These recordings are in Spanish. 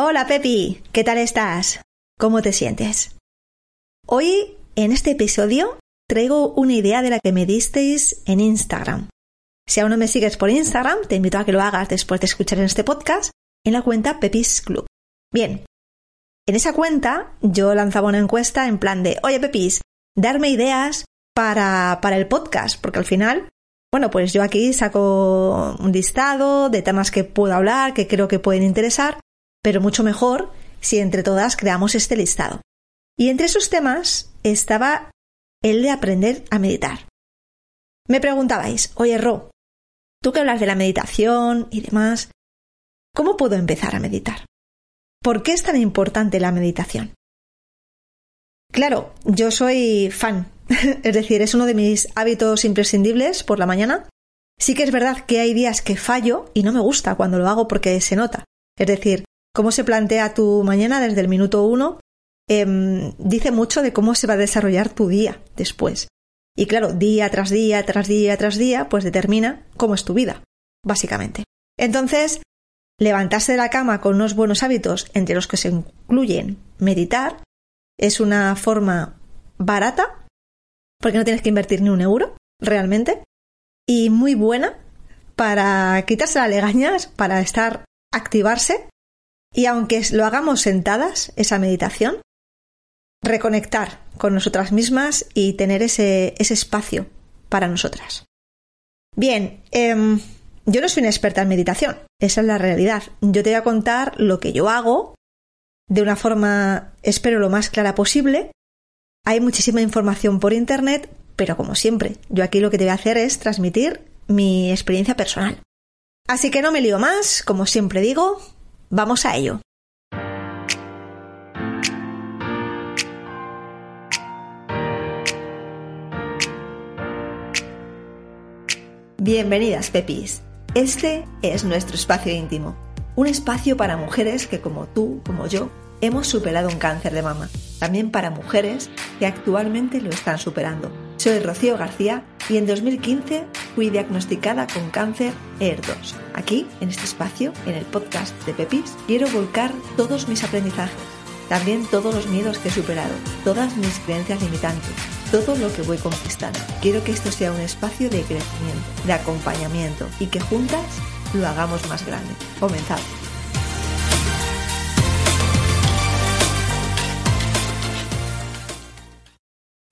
Hola Pepi, ¿qué tal estás? ¿Cómo te sientes? Hoy, en este episodio, traigo una idea de la que me disteis en Instagram. Si aún no me sigues por Instagram, te invito a que lo hagas después de escuchar este podcast en la cuenta Pepis Club. Bien, en esa cuenta yo lanzaba una encuesta en plan de, oye Pepis, darme ideas para, para el podcast, porque al final, bueno, pues yo aquí saco un listado de temas que puedo hablar, que creo que pueden interesar, pero mucho mejor si entre todas creamos este listado. Y entre esos temas estaba el de aprender a meditar. Me preguntabais, oye Ro, tú que hablas de la meditación y demás, ¿cómo puedo empezar a meditar? ¿Por qué es tan importante la meditación? Claro, yo soy fan, es decir, es uno de mis hábitos imprescindibles por la mañana. Sí que es verdad que hay días que fallo y no me gusta cuando lo hago porque se nota. Es decir, cómo se plantea tu mañana desde el minuto uno em, dice mucho de cómo se va a desarrollar tu día después. Y claro, día tras día, tras día, tras día, pues determina cómo es tu vida, básicamente. Entonces, levantarse de la cama con unos buenos hábitos, entre los que se incluyen meditar, es una forma barata, porque no tienes que invertir ni un euro, realmente, y muy buena para quitarse las legañas, para estar, activarse, y aunque lo hagamos sentadas, esa meditación, reconectar con nosotras mismas y tener ese, ese espacio para nosotras. Bien, em, yo no soy una experta en meditación, esa es la realidad. Yo te voy a contar lo que yo hago de una forma, espero, lo más clara posible. Hay muchísima información por Internet, pero como siempre, yo aquí lo que te voy a hacer es transmitir mi experiencia personal. Así que no me lío más, como siempre digo, vamos a ello. Bienvenidas, Pepis. Este es nuestro espacio íntimo, un espacio para mujeres que como tú, como yo, hemos superado un cáncer de mama. También para mujeres que actualmente lo están superando. Soy Rocío García y en 2015 fui diagnosticada con cáncer ER2. Aquí, en este espacio, en el podcast de Pepis, quiero volcar todos mis aprendizajes, también todos los miedos que he superado, todas mis creencias limitantes todo lo que voy conquistando. Quiero que esto sea un espacio de crecimiento, de acompañamiento y que juntas lo hagamos más grande. Comenzamos.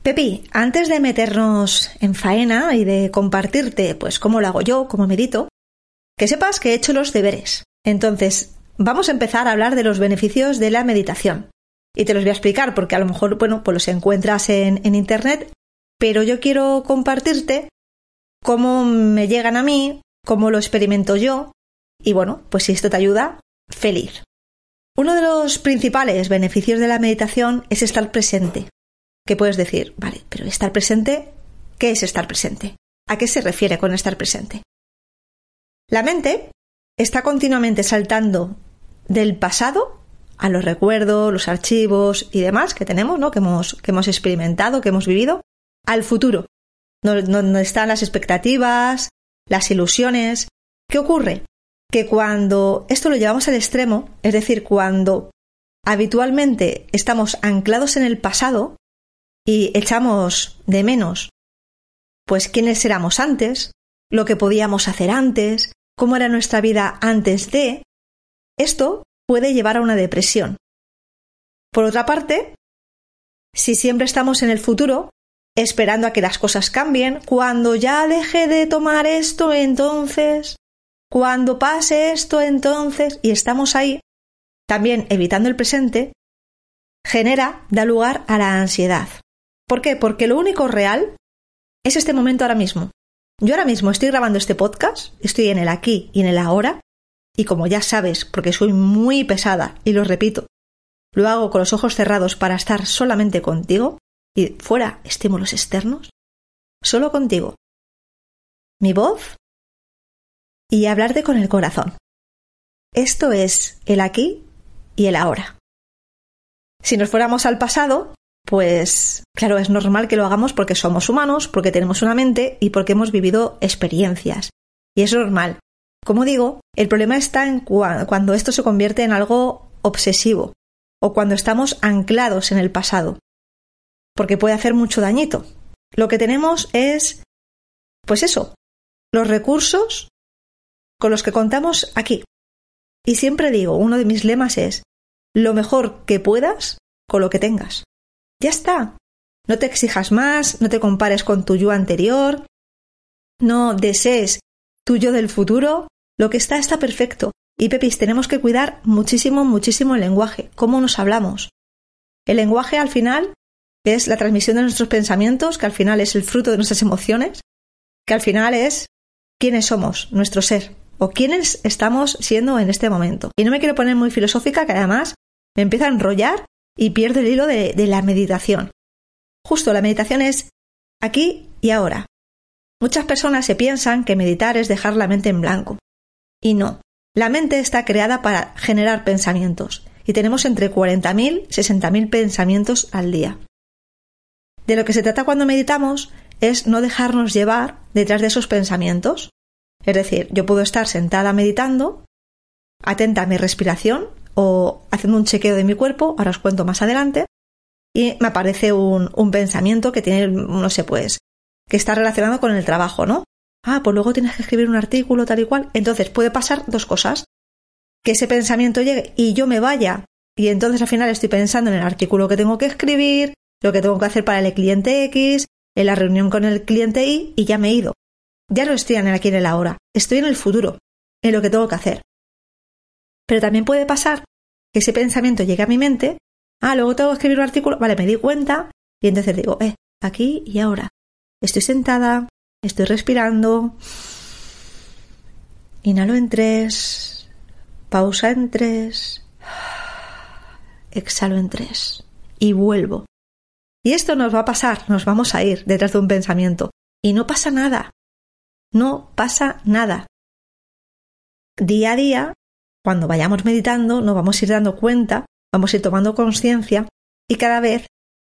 Pepi, antes de meternos en faena y de compartirte pues cómo lo hago yo, cómo medito, que sepas que he hecho los deberes. Entonces, vamos a empezar a hablar de los beneficios de la meditación y te los voy a explicar porque a lo mejor, bueno, pues los encuentras en, en Internet, pero yo quiero compartirte cómo me llegan a mí, cómo lo experimento yo y bueno, pues si esto te ayuda, feliz. Uno de los principales beneficios de la meditación es estar presente. ¿Qué puedes decir? Vale, pero estar presente, ¿qué es estar presente? ¿A qué se refiere con estar presente? La mente está continuamente saltando del pasado a los recuerdos, los archivos y demás que tenemos, ¿no? Que hemos, que hemos experimentado, que hemos vivido, al futuro, donde están las expectativas, las ilusiones. ¿Qué ocurre? Que cuando esto lo llevamos al extremo, es decir, cuando habitualmente estamos anclados en el pasado y echamos de menos, pues quiénes éramos antes, lo que podíamos hacer antes, cómo era nuestra vida antes de, esto puede llevar a una depresión. Por otra parte, si siempre estamos en el futuro, esperando a que las cosas cambien, cuando ya deje de tomar esto, entonces, cuando pase esto, entonces, y estamos ahí, también evitando el presente, genera, da lugar a la ansiedad. ¿Por qué? Porque lo único real es este momento ahora mismo. Yo ahora mismo estoy grabando este podcast, estoy en el aquí y en el ahora, y como ya sabes, porque soy muy pesada y lo repito, lo hago con los ojos cerrados para estar solamente contigo y fuera estímulos externos, solo contigo. Mi voz y hablarte con el corazón. Esto es el aquí y el ahora. Si nos fuéramos al pasado, pues claro, es normal que lo hagamos porque somos humanos, porque tenemos una mente y porque hemos vivido experiencias. Y es normal. Como digo, el problema está en cuando esto se convierte en algo obsesivo o cuando estamos anclados en el pasado, porque puede hacer mucho dañito. Lo que tenemos es, pues eso, los recursos con los que contamos aquí. Y siempre digo, uno de mis lemas es, lo mejor que puedas con lo que tengas. Ya está. No te exijas más, no te compares con tu yo anterior, no desees tu yo del futuro, lo que está está perfecto. Y Pepis, tenemos que cuidar muchísimo, muchísimo el lenguaje, cómo nos hablamos. El lenguaje al final es la transmisión de nuestros pensamientos, que al final es el fruto de nuestras emociones, que al final es quiénes somos, nuestro ser, o quiénes estamos siendo en este momento. Y no me quiero poner muy filosófica, que además me empieza a enrollar y pierdo el hilo de, de la meditación. Justo, la meditación es aquí y ahora. Muchas personas se piensan que meditar es dejar la mente en blanco. Y no. La mente está creada para generar pensamientos, y tenemos entre 40.000 y 60.000 pensamientos al día. De lo que se trata cuando meditamos es no dejarnos llevar detrás de esos pensamientos. Es decir, yo puedo estar sentada meditando, atenta a mi respiración o haciendo un chequeo de mi cuerpo, ahora os cuento más adelante, y me aparece un, un pensamiento que tiene, no sé, pues, que está relacionado con el trabajo, ¿no? Ah, pues luego tienes que escribir un artículo tal y cual. Entonces puede pasar dos cosas. Que ese pensamiento llegue y yo me vaya y entonces al final estoy pensando en el artículo que tengo que escribir, lo que tengo que hacer para el cliente X, en la reunión con el cliente Y y ya me he ido. Ya no estoy en el aquí en el ahora, estoy en el futuro, en lo que tengo que hacer. Pero también puede pasar que ese pensamiento llegue a mi mente, ah, luego tengo que escribir un artículo, vale, me di cuenta y entonces digo, eh, aquí y ahora. Estoy sentada, estoy respirando. Inhalo en tres, pausa en tres, exhalo en tres y vuelvo. Y esto nos va a pasar, nos vamos a ir detrás de un pensamiento. Y no pasa nada. No pasa nada. Día a día, cuando vayamos meditando, nos vamos a ir dando cuenta, vamos a ir tomando conciencia y cada vez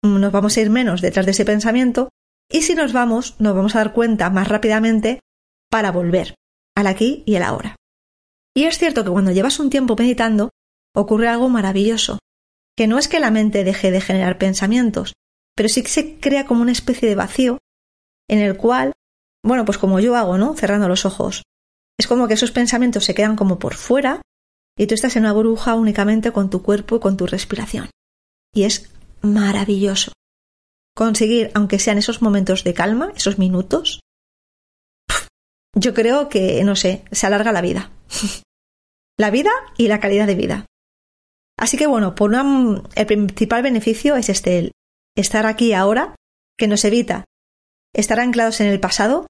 nos vamos a ir menos detrás de ese pensamiento y si nos vamos, nos vamos a dar cuenta más rápidamente para volver al aquí y el ahora. Y es cierto que cuando llevas un tiempo meditando, ocurre algo maravilloso, que no es que la mente deje de generar pensamientos, pero sí que se crea como una especie de vacío en el cual, bueno, pues como yo hago, ¿no? Cerrando los ojos. Es como que esos pensamientos se quedan como por fuera y tú estás en una burbuja únicamente con tu cuerpo y con tu respiración. Y es maravilloso conseguir, aunque sean esos momentos de calma, esos minutos, yo creo que, no sé, se alarga la vida. la vida y la calidad de vida. Así que bueno, por el principal beneficio es este, el estar aquí ahora, que nos evita estar anclados en el pasado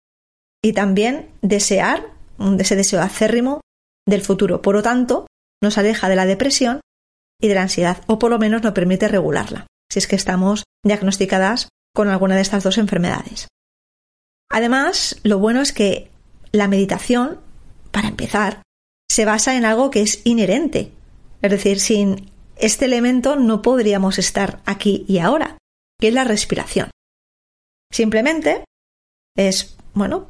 y también desear, ese deseo acérrimo del futuro. Por lo tanto, nos aleja de la depresión y de la ansiedad, o por lo menos nos permite regularla si es que estamos diagnosticadas con alguna de estas dos enfermedades. Además, lo bueno es que la meditación, para empezar, se basa en algo que es inherente. Es decir, sin este elemento no podríamos estar aquí y ahora, que es la respiración. Simplemente es, bueno,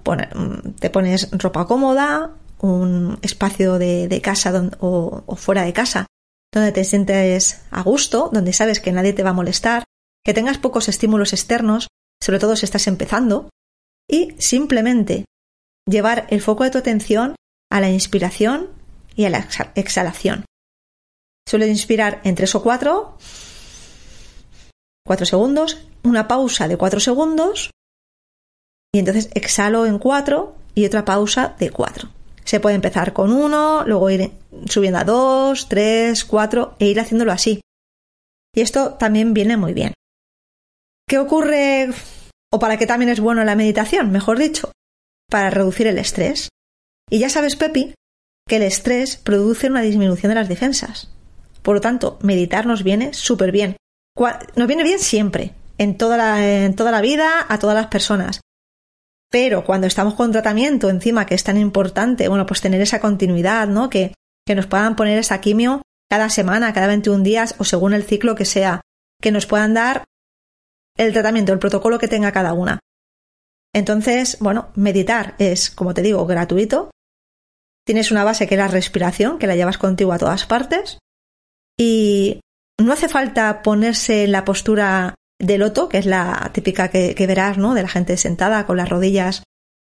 te pones ropa cómoda, un espacio de, casa o fuera de casa donde te sientes a gusto, donde sabes que nadie te va a molestar, que tengas pocos estímulos externos, sobre todo si estás empezando, y simplemente llevar el foco de tu atención a la inspiración y a la exhalación. Suele inspirar en tres o cuatro, cuatro segundos, una pausa de cuatro segundos, y entonces exhalo en cuatro y otra pausa de cuatro. Se puede empezar con uno, luego ir subiendo a dos, tres, cuatro e ir haciéndolo así. Y esto también viene muy bien. ¿Qué ocurre o para qué también es bueno la meditación, mejor dicho? Para reducir el estrés. Y ya sabes, Pepi, que el estrés produce una disminución de las defensas. Por lo tanto, meditar nos viene súper bien. Nos viene bien siempre, en toda, la, en toda la vida, a todas las personas. Pero cuando estamos con tratamiento encima, que es tan importante, bueno, pues tener esa continuidad, ¿no? Que, que nos puedan poner esa quimio cada semana, cada 21 días o según el ciclo que sea, que nos puedan dar el tratamiento, el protocolo que tenga cada una. Entonces, bueno, meditar es, como te digo, gratuito. Tienes una base que es la respiración, que la llevas contigo a todas partes. Y no hace falta ponerse en la postura de loto, que es la típica que, verás, ¿no? De la gente sentada con las rodillas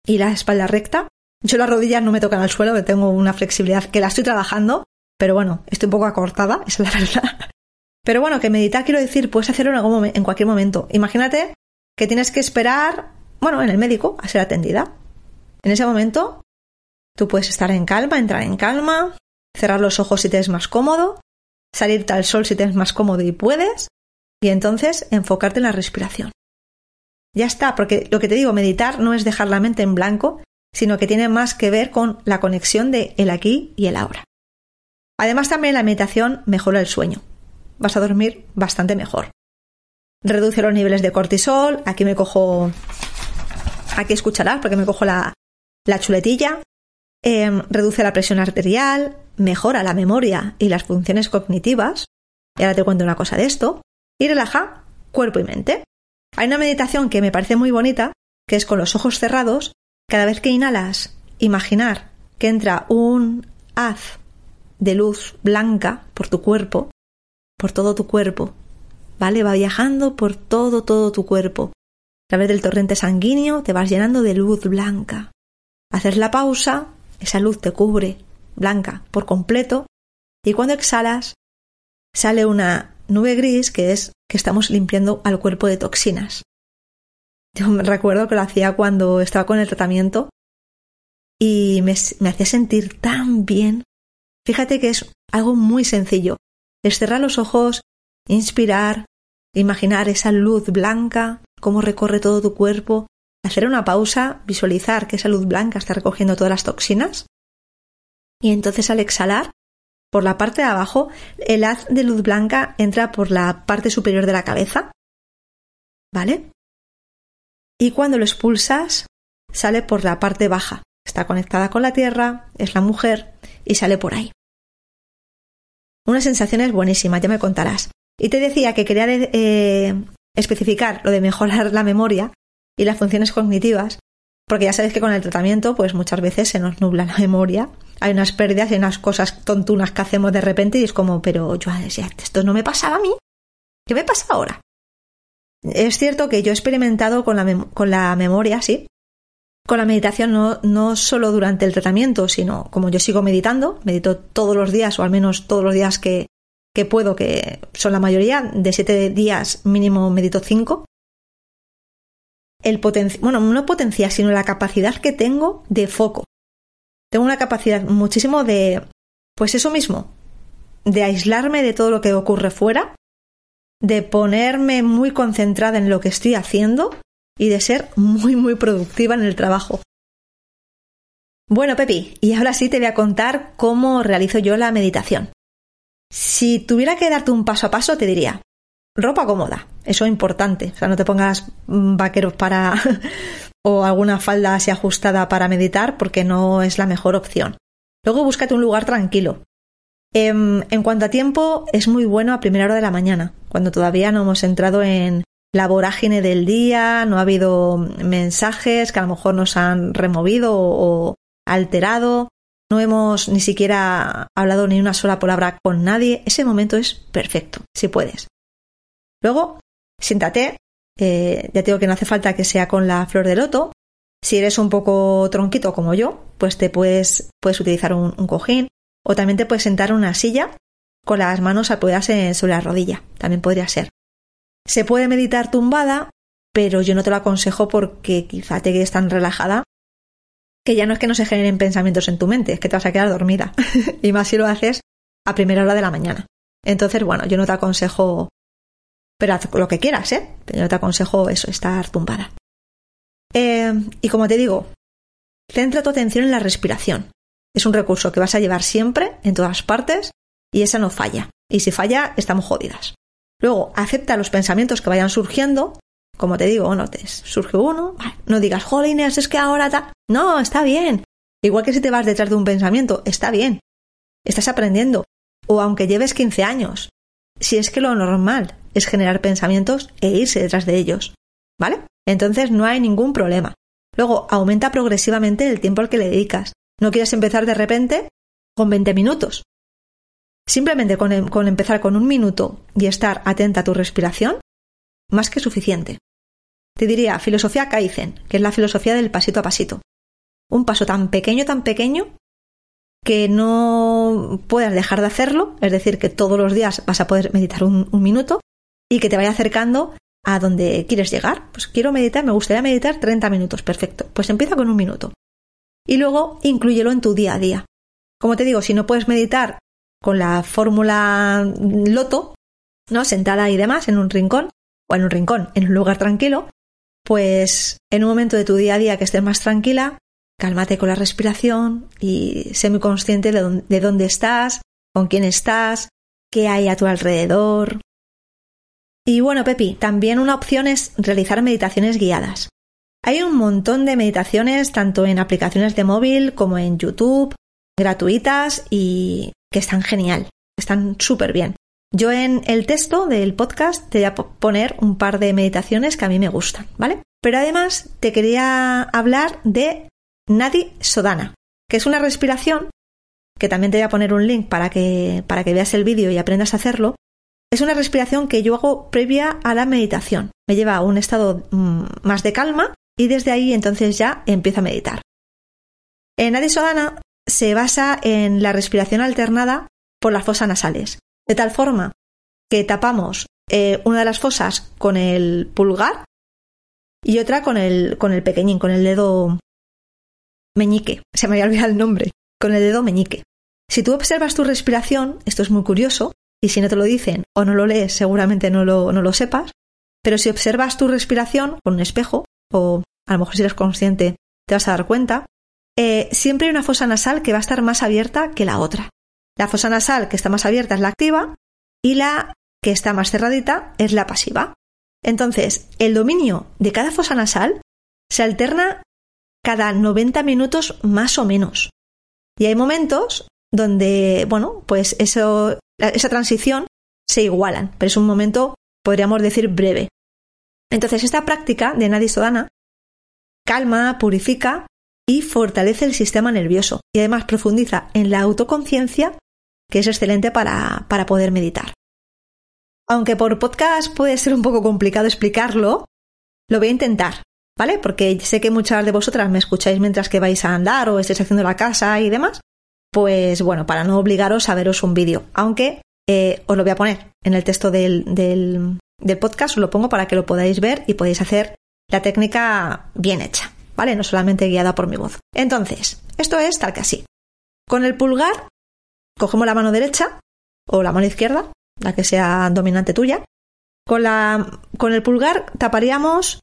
y la espalda recta. Yo las rodillas no me tocan al suelo, que tengo una flexibilidad que la estoy trabajando, pero bueno, estoy un poco acortada, esa es la verdad. Pero bueno, que meditar quiero decir, puedes hacerlo en, algún en cualquier momento. Imagínate que tienes que esperar, bueno, en el médico a ser atendida. En ese momento, tú puedes estar en calma, entrar en calma, cerrar los ojos si te es más cómodo, salirte al sol si te es más cómodo y puedes, y entonces enfocarte en la respiración. Ya está, porque lo que te digo, meditar no es dejar la mente en blanco, sino que tiene más que ver con la conexión de el aquí y el ahora. Además también la meditación mejora el sueño. Vas a dormir bastante mejor. Reduce los niveles de cortisol, aquí me cojo, aquí escucharás porque me cojo la, la chuletilla, em, reduce la presión arterial, mejora la memoria y las funciones cognitivas, y ahora te cuento una cosa de esto, y relaja cuerpo y mente. Hay una meditación que me parece muy bonita, que es con los ojos cerrados, cada vez que inhalas, imaginar que entra un haz de luz blanca por tu cuerpo, por todo tu cuerpo, ¿vale? Va viajando por todo, todo tu cuerpo. A través del torrente sanguíneo te vas llenando de luz blanca. Haces la pausa, esa luz te cubre blanca por completo, y cuando exhalas, sale una nube gris que es que estamos limpiando al cuerpo de toxinas. Yo me recuerdo que lo hacía cuando estaba con el tratamiento y me, hacía sentir tan bien. Fíjate que es algo muy sencillo. Es cerrar los ojos, inspirar, imaginar esa luz blanca, cómo recorre todo tu cuerpo, hacer una pausa, visualizar que esa luz blanca está recogiendo todas las toxinas y entonces al exhalar, por la parte de abajo, el haz de luz blanca entra por la parte superior de la cabeza. ¿Vale? Y cuando lo expulsas, sale por la parte baja. Está conectada con la tierra, es la mujer y sale por ahí. Una sensación es buenísima, ya me contarás. Y te decía que quería eh, especificar lo de mejorar la memoria y las funciones cognitivas, porque ya sabes que con el tratamiento, pues muchas veces se nos nubla la memoria hay unas pérdidas y unas cosas tontunas que hacemos de repente y es como, pero yo decía, esto no me pasaba a mí. ¿Qué me pasa ahora? Es cierto que yo he experimentado con la, con la memoria, sí, con la meditación no, no solo durante el tratamiento, sino como yo sigo meditando, medito todos los días o al menos todos los días que, que puedo, que son la mayoría, de siete días mínimo medito cinco. El bueno, no potencia, sino la capacidad que tengo de foco tengo una capacidad muchísimo de, pues eso mismo, de aislarme de todo lo que ocurre fuera, de ponerme muy concentrada en lo que estoy haciendo y de ser muy, muy productiva en el trabajo. Bueno, Pepi, y ahora sí te voy a contar cómo realizo yo la meditación. Si tuviera que darte un paso a paso, te diría, ropa cómoda, eso es importante, o sea, no te pongas vaqueros para o alguna falda así ajustada para meditar porque no es la mejor opción. Luego búscate un lugar tranquilo. En, em, en cuanto a tiempo, es muy bueno a primera hora de la mañana, cuando todavía no hemos entrado en la vorágine del día, no ha habido mensajes que a lo mejor nos han removido o alterado, no hemos ni siquiera hablado ni una sola palabra con nadie, ese momento es perfecto, si puedes. Luego, siéntate, eh, ya digo que no hace falta que sea con la flor de loto. Si eres un poco tronquito como yo, pues te puedes, puedes utilizar un, cojín o también te puedes sentar en una silla con las manos apoyadas sobre la rodilla. También podría ser. Se puede meditar tumbada, pero yo no te lo aconsejo porque quizá te quedes tan relajada que ya no es que no se generen pensamientos en tu mente, es que te vas a quedar dormida. y más si lo haces a primera hora de la mañana. Entonces, bueno, yo no te aconsejo pero haz lo que quieras, ¿eh? Pero yo te aconsejo eso, estar tumbada. Eh, y como te digo, centra tu atención en la respiración. Es un recurso que vas a llevar siempre, en todas partes, y esa no falla. Y si falla, estamos jodidas. Luego, acepta los pensamientos que vayan surgiendo. Como te digo, bueno, te surge uno, no digas, jolines, es que ahora está. No, está bien. Igual que si te vas detrás de un pensamiento, está bien. Estás aprendiendo. O aunque lleves 15 años, si es que lo normal es generar pensamientos e irse detrás de ellos. ¿Vale? Entonces no hay ningún problema. Luego, aumenta progresivamente el tiempo al que le dedicas. No quieras empezar de repente con 20 minutos. Simplemente con, con empezar con un minuto y estar atenta a tu respiración, más que suficiente. Te diría filosofía Kaizen, que es la filosofía del pasito a pasito. Un paso tan pequeño, tan pequeño, que no puedas dejar de hacerlo, es decir, que todos los días vas a poder meditar un, minuto y que te vaya acercando a donde quieres llegar. Pues quiero meditar, me gustaría meditar 30 minutos, perfecto. Pues empieza con un minuto. Y luego inclúyelo en tu día a día. Como te digo, si no puedes meditar con la fórmula loto, ¿no? Sentada y demás en un rincón, o en un rincón, en un lugar tranquilo, pues en un momento de tu día a día que estés más tranquila, Cálmate con la respiración y sé muy consciente de dónde, estás, con quién estás, qué hay a tu alrededor. Y bueno, Pepi, también una opción es realizar meditaciones guiadas. Hay un montón de meditaciones tanto en aplicaciones de móvil como en YouTube, gratuitas y que están genial, están súper bien. Yo en el texto del podcast te voy a poner un par de meditaciones que a mí me gustan, ¿vale? Pero además te quería hablar de Nadi Sodana, que es una respiración, que también te voy a poner un link para que, para que veas el vídeo y aprendas a hacerlo. Es una respiración que yo hago previa a la meditación. Me lleva a un estado mm, más de calma y desde ahí entonces ya empiezo a meditar. En Nadi Sodana se basa en la respiración alternada por las fosas nasales, de tal forma que tapamos eh, una de las fosas con el pulgar y otra con el, con el pequeñín, con el dedo meñique, se me había olvidado el nombre, con el dedo meñique. Si tú observas tu respiración, esto es muy curioso, y si no te lo dicen o no lo lees, seguramente no lo, no lo sepas, pero si observas tu respiración con un espejo, o a lo mejor si eres consciente te vas a dar cuenta, eh, siempre hay una fosa nasal que va a estar más abierta que la otra. La fosa nasal que está más abierta es la activa y la que está más cerradita es la pasiva. Entonces, el dominio de cada fosa nasal se alterna cada 90 minutos más o menos. Y hay momentos donde, bueno, pues eso, esa transición se igualan, pero es un momento, podríamos decir, breve. Entonces, esta práctica de Nadi Sodana calma, purifica y fortalece el sistema nervioso y además profundiza en la autoconciencia, que es excelente para, para poder meditar. Aunque por podcast puede ser un poco complicado explicarlo, lo voy a intentar, ¿vale? Porque sé que muchas de vosotras me escucháis mientras que vais a andar o estéis haciendo la casa y demás. Pues bueno, para no obligaros a veros un vídeo, aunque eh, os lo voy a poner en el texto del, del, podcast, os lo pongo para que lo podáis ver y podéis hacer la técnica bien hecha, ¿vale? No solamente guiada por mi voz. Entonces, esto es tal que así. Con el pulgar, cogemos la mano derecha o la mano izquierda, la que sea dominante tuya. Con, la, con el pulgar taparíamos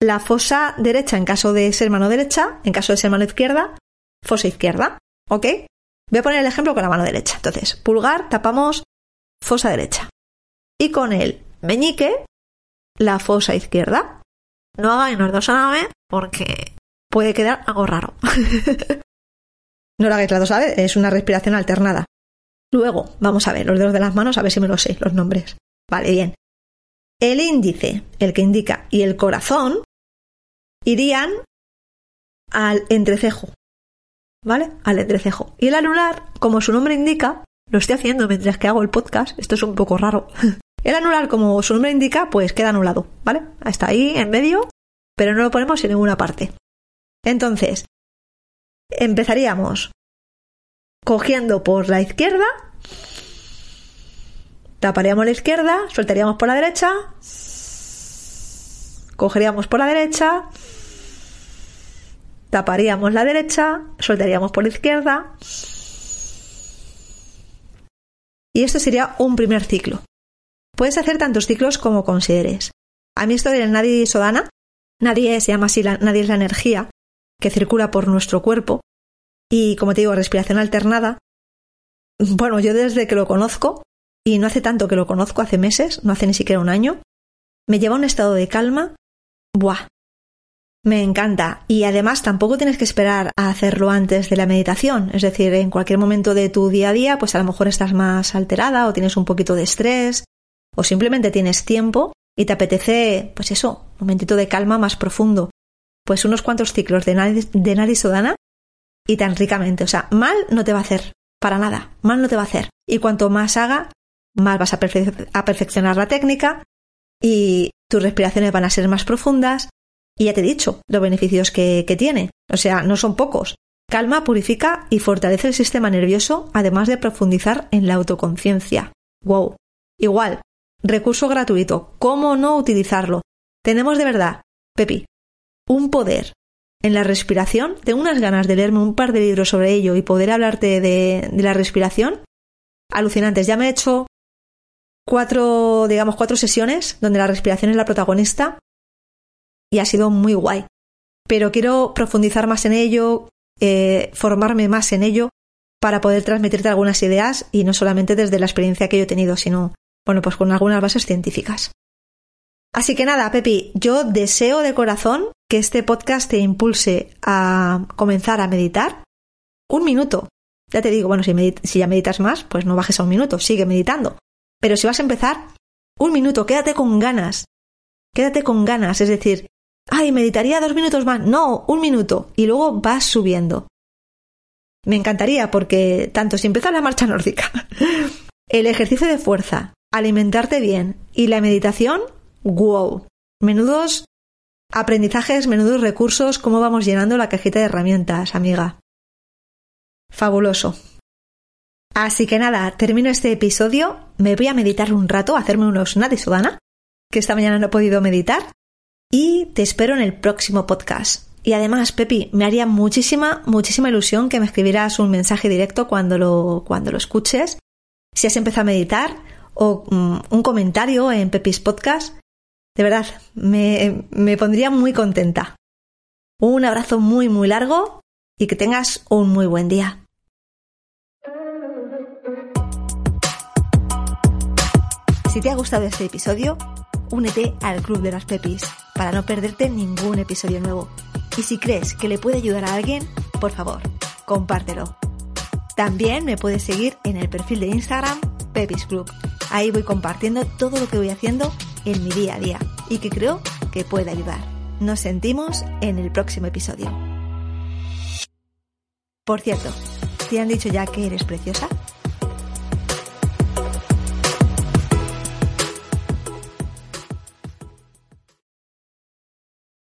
la fosa derecha en caso de ser mano derecha, en caso de ser mano izquierda, fosa izquierda. ¿Ok? Voy a poner el ejemplo con la mano derecha. Entonces, pulgar, tapamos fosa derecha. Y con el meñique, la fosa izquierda. No hagáis los dos a la vez porque puede quedar algo raro. no lo hagáis las dos a vez, es una respiración alternada. Luego, vamos a ver los dedos de las manos, a ver si me los sé, los nombres. Vale, bien. El índice, el que indica, y el corazón irían al entrecejo. ¿Vale? Al entrecejo. Y el anular, como su nombre indica, lo estoy haciendo mientras que hago el podcast, esto es un poco raro. El anular, como su nombre indica, pues queda anulado, ¿vale? Está ahí en medio, pero no lo ponemos en ninguna parte. Entonces, empezaríamos cogiendo por la izquierda, taparíamos la izquierda, soltaríamos por la derecha, cogeríamos por la derecha, taparíamos la derecha, soltaríamos por la izquierda. Y esto sería un primer ciclo. Puedes hacer tantos ciclos como consideres. A mí esto de nadie sodana, nadie se llama así, nadie es la energía que circula por nuestro cuerpo. Y como te digo, respiración alternada. Bueno, yo desde que lo conozco, y no hace tanto que lo conozco, hace meses, no hace ni siquiera un año, me lleva a un estado de calma. Buah, me encanta. Y además tampoco tienes que esperar a hacerlo antes de la meditación. Es decir, en cualquier momento de tu día a día, pues a lo mejor estás más alterada o tienes un poquito de estrés o simplemente tienes tiempo y te apetece, pues eso, un momentito de calma más profundo. Pues unos cuantos ciclos de Nadi, de Sodana y tan ricamente. O sea, mal no te va a hacer. Para nada. Mal no te va a hacer. Y cuanto más haga, más vas a, perfeccionar la técnica y tus respiraciones van a ser más profundas. Y ya te he dicho los beneficios que, que tiene. O sea, no son pocos. Calma, purifica y fortalece el sistema nervioso, además de profundizar en la autoconciencia. ¡Wow! Igual, recurso gratuito. ¿Cómo no utilizarlo? Tenemos de verdad, Pepi, un poder en la respiración. Tengo unas ganas de leerme un par de libros sobre ello y poder hablarte de, de la respiración. Alucinantes. Ya me he hecho cuatro, digamos, cuatro sesiones donde la respiración es la protagonista y ha sido muy guay. Pero quiero profundizar más en ello, eh, formarme más en ello para poder transmitirte algunas ideas y no solamente desde la experiencia que yo he tenido, sino, bueno, pues con algunas bases científicas. Así que nada, Pepi, yo deseo de corazón que este podcast te impulse a comenzar a meditar un minuto. Ya te digo, bueno, si, si ya meditas más, pues no bajes a un minuto, sigue meditando. Pero si vas a empezar, un minuto, quédate con ganas. Quédate con ganas, es decir, ay, meditaría dos minutos más. No, un minuto. Y luego vas subiendo. Me encantaría porque tanto si empiezas la marcha nórdica, el ejercicio de fuerza, alimentarte bien y la meditación, wow. Menudos aprendizajes, menudos recursos, cómo vamos llenando la cajita de herramientas, amiga. Fabuloso. Así que nada, termino este episodio, me voy a meditar un rato, a hacerme unos nadi sudana, que esta mañana no he podido meditar, y te espero en el próximo podcast. Y además, Pepi, me haría muchísima, muchísima ilusión que me escribieras un mensaje directo cuando lo, cuando lo escuches, si has empezado a meditar, o mm, un comentario en Pepis Podcast. De verdad, me, me pondría muy contenta. Un abrazo muy, muy largo y que tengas un muy buen día. Si te ha gustado este episodio, únete al Club de las Pepis para no perderte ningún episodio nuevo. Y si crees que le puede ayudar a alguien, por favor, compártelo. También me puedes seguir en el perfil de Instagram Pepis Club. Ahí voy compartiendo todo lo que voy haciendo en mi día a día y que creo que puede ayudar. Nos sentimos en el próximo episodio. Por cierto, ¿te han dicho ya que eres preciosa?